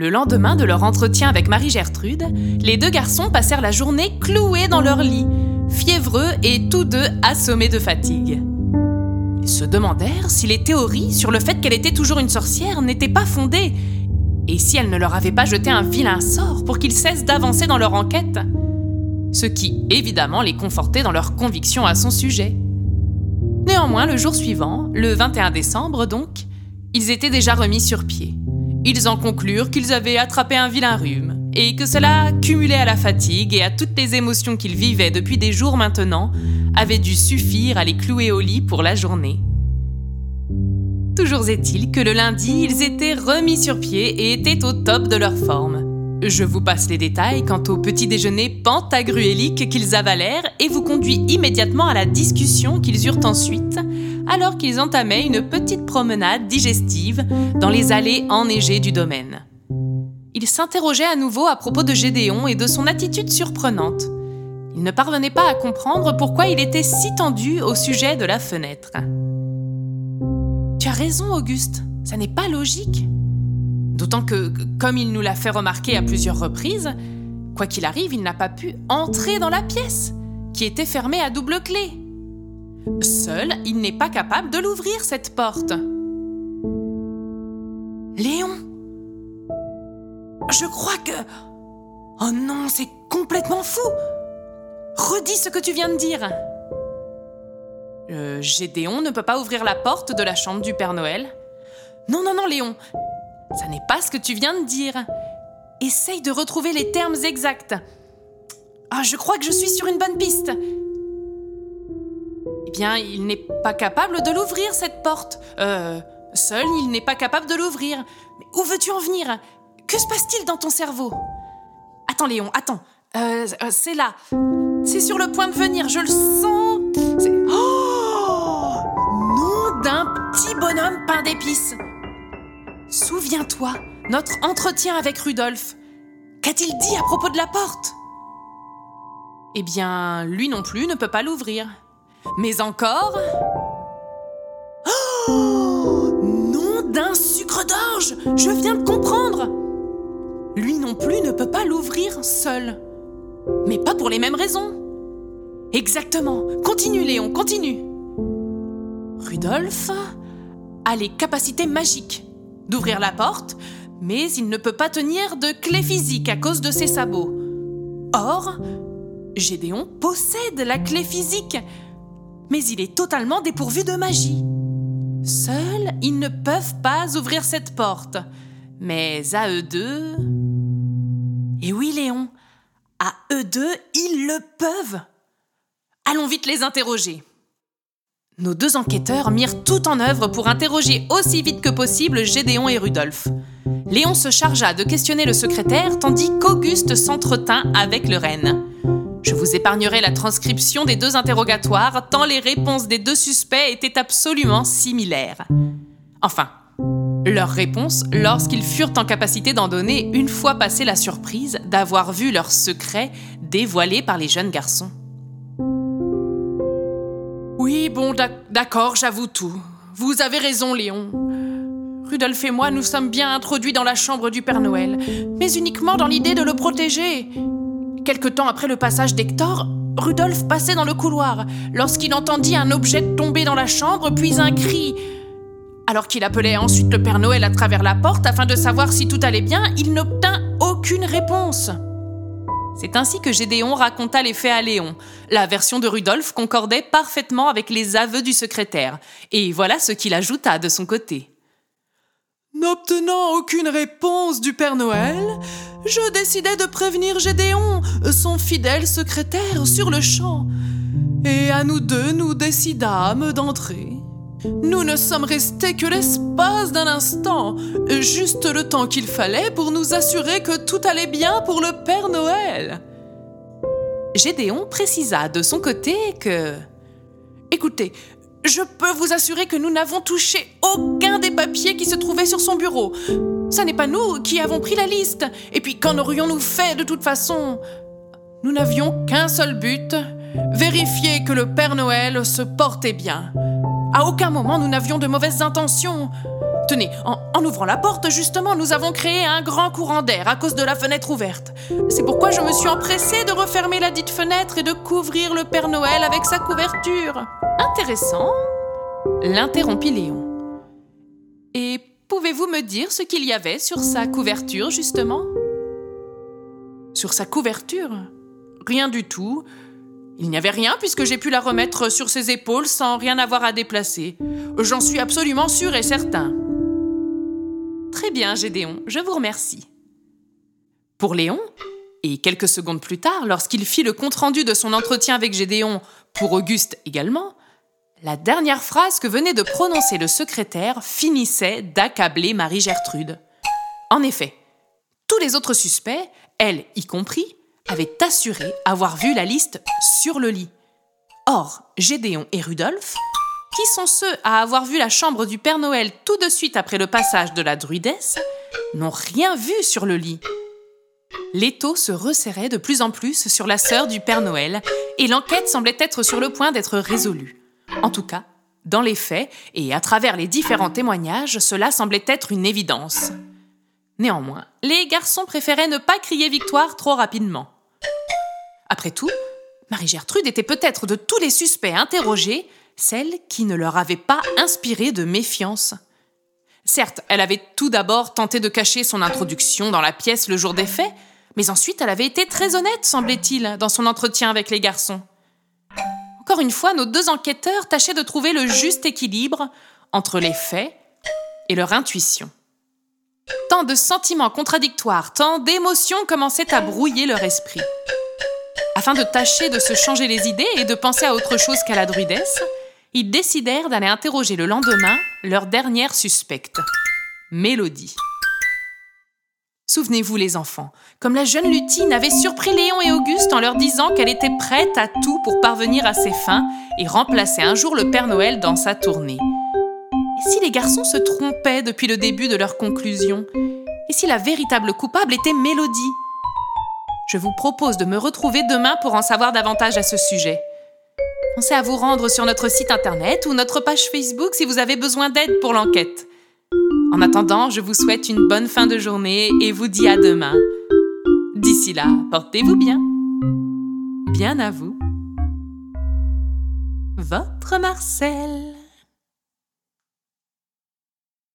Le lendemain de leur entretien avec Marie-Gertrude, les deux garçons passèrent la journée cloués dans leur lit, fiévreux et tous deux assommés de fatigue. Ils se demandèrent si les théories sur le fait qu'elle était toujours une sorcière n'étaient pas fondées, et si elle ne leur avait pas jeté un vilain sort pour qu'ils cessent d'avancer dans leur enquête. Ce qui, évidemment, les confortait dans leur conviction à son sujet. Néanmoins, le jour suivant, le 21 décembre donc, ils étaient déjà remis sur pied. Ils en conclurent qu'ils avaient attrapé un vilain rhume, et que cela, cumulé à la fatigue et à toutes les émotions qu'ils vivaient depuis des jours maintenant, avait dû suffire à les clouer au lit pour la journée. Toujours est-il que le lundi, ils étaient remis sur pied et étaient au top de leur forme. Je vous passe les détails quant au petit déjeuner pantagruélique qu'ils avalèrent et vous conduis immédiatement à la discussion qu'ils eurent ensuite alors qu'ils entamaient une petite promenade digestive dans les allées enneigées du domaine. Ils s'interrogeaient à nouveau à propos de Gédéon et de son attitude surprenante. Ils ne parvenaient pas à comprendre pourquoi il était si tendu au sujet de la fenêtre. Tu as raison, Auguste, ça n'est pas logique. D'autant que, comme il nous l'a fait remarquer à plusieurs reprises, quoi qu'il arrive, il n'a pas pu entrer dans la pièce, qui était fermée à double clé. Seul, il n'est pas capable de l'ouvrir, cette porte. Léon Je crois que... Oh non, c'est complètement fou Redis ce que tu viens de dire. Euh, Gédéon ne peut pas ouvrir la porte de la chambre du Père Noël. Non, non, non, Léon. Ça n'est pas ce que tu viens de dire. Essaye de retrouver les termes exacts. Ah, je crois que je suis sur une bonne piste. Eh bien, il n'est pas capable de l'ouvrir, cette porte. Euh, seul, il n'est pas capable de l'ouvrir. Mais où veux-tu en venir? Que se passe-t-il dans ton cerveau? Attends, Léon, attends. Euh, euh, c'est là. C'est sur le point de venir, je le sens. C'est... Oh Nom d'un petit bonhomme pain d'épices. Souviens-toi, notre entretien avec Rudolf. Qu'a-t-il dit à propos de la porte? Eh bien, lui non plus ne peut pas l'ouvrir. Mais encore? Oh Nom d'un sucre d'orge Je viens de comprendre Lui non plus ne peut pas l'ouvrir seul. Mais pas pour les mêmes raisons. Exactement. Continue, Léon, continue. Rudolf a les capacités magiques d'ouvrir la porte, mais il ne peut pas tenir de clé physique à cause de ses sabots. Or, Gédéon possède la clé physique, mais il est totalement dépourvu de magie. Seuls, ils ne peuvent pas ouvrir cette porte. Mais à eux deux... Et oui, Léon, à eux deux, ils le peuvent. Allons vite les interroger. Nos deux enquêteurs mirent tout en œuvre pour interroger aussi vite que possible Gédéon et Rudolf. Léon se chargea de questionner le secrétaire tandis qu'Auguste s'entretint avec le reine. Je vous épargnerai la transcription des deux interrogatoires, tant les réponses des deux suspects étaient absolument similaires. Enfin, leurs réponses lorsqu'ils furent en capacité d'en donner une fois passée la surprise d'avoir vu leur secret dévoilé par les jeunes garçons. Oui, bon, d'accord, j'avoue tout. Vous avez raison, Léon. Rudolf et moi nous sommes bien introduits dans la chambre du Père Noël, mais uniquement dans l'idée de le protéger. Quelque temps après le passage d'Hector, Rudolf passait dans le couloir lorsqu'il entendit un objet tomber dans la chambre, puis un cri. Alors qu'il appelait ensuite le Père Noël à travers la porte afin de savoir si tout allait bien, il n'obtint aucune réponse. C'est ainsi que Gédéon raconta les faits à Léon. La version de Rudolf concordait parfaitement avec les aveux du secrétaire, et voilà ce qu'il ajouta de son côté. N'obtenant aucune réponse du Père Noël, je décidai de prévenir Gédéon, son fidèle secrétaire, sur le champ. Et à nous deux, nous décidâmes d'entrer. Nous ne sommes restés que l'espace d'un instant, juste le temps qu'il fallait pour nous assurer que tout allait bien pour le Père Noël. Gédéon précisa de son côté que... Écoutez, je peux vous assurer que nous n'avons touché aucun des papiers qui se trouvaient sur son bureau. Ce n'est pas nous qui avons pris la liste. Et puis qu'en aurions-nous fait de toute façon? Nous n'avions qu'un seul but, vérifier que le Père Noël se portait bien. À aucun moment nous n'avions de mauvaises intentions. Tenez, en, ouvrant la porte, justement, nous avons créé un grand courant d'air à cause de la fenêtre ouverte. C'est pourquoi je me suis empressée de refermer la dite fenêtre et de couvrir le Père Noël avec sa couverture. Intéressant, l'interrompit Léon. Et pouvez-vous me dire ce qu'il y avait sur sa couverture, justement? Sur sa couverture? Rien du tout. Il n'y avait rien puisque j'ai pu la remettre sur ses épaules sans rien avoir à déplacer. J'en suis absolument sûr et certain. Très bien, Gédéon, je vous remercie. Pour Léon, et quelques secondes plus tard, lorsqu'il fit le compte-rendu de son entretien avec Gédéon, pour Auguste également, la dernière phrase que venait de prononcer le secrétaire finissait d'accabler Marie-Gertrude. En effet, tous les autres suspects, elle y compris, avaient assuré avoir vu la liste sur le lit. Or, Gédéon et Rudolphe, qui sont ceux à avoir vu la chambre du Père Noël tout de suite après le passage de la druidesse, n'ont rien vu sur le lit. L'étau se resserrait de plus en plus sur la sœur du Père Noël, et l'enquête semblait être sur le point d'être résolue. En tout cas, dans les faits et à travers les différents témoignages, cela semblait être une évidence. Néanmoins, les garçons préféraient ne pas crier victoire trop rapidement. Après tout, Marie-Gertrude était peut-être de tous les suspects interrogés celle qui ne leur avait pas inspiré de méfiance. Certes, elle avait tout d'abord tenté de cacher son introduction dans la pièce le jour des faits, mais ensuite elle avait été très honnête, semblait-il, dans son entretien avec les garçons. Encore une fois, nos deux enquêteurs tâchaient de trouver le juste équilibre entre les faits et leur intuition. Tant de sentiments contradictoires, tant d'émotions commençaient à brouiller leur esprit. Afin de tâcher de se changer les idées et de penser à autre chose qu'à la druidesse, ils décidèrent d'aller interroger le lendemain leur dernière suspecte, Mélodie. Souvenez-vous les enfants, comme la jeune lutine avait surpris Léon et Auguste en leur disant qu'elle était prête à tout pour parvenir à ses fins et remplacer un jour le Père Noël dans sa tournée. Si les garçons se trompaient depuis le début de leur conclusion? Et si la véritable coupable était Mélodie? Je vous propose de me retrouver demain pour en savoir davantage à ce sujet. Pensez à vous rendre sur notre site internet ou notre page Facebook si vous avez besoin d'aide pour l'enquête. En attendant, je vous souhaite une bonne fin de journée et vous dis à demain. D'ici là, portez-vous bien. Bien à vous. Votre Marcel.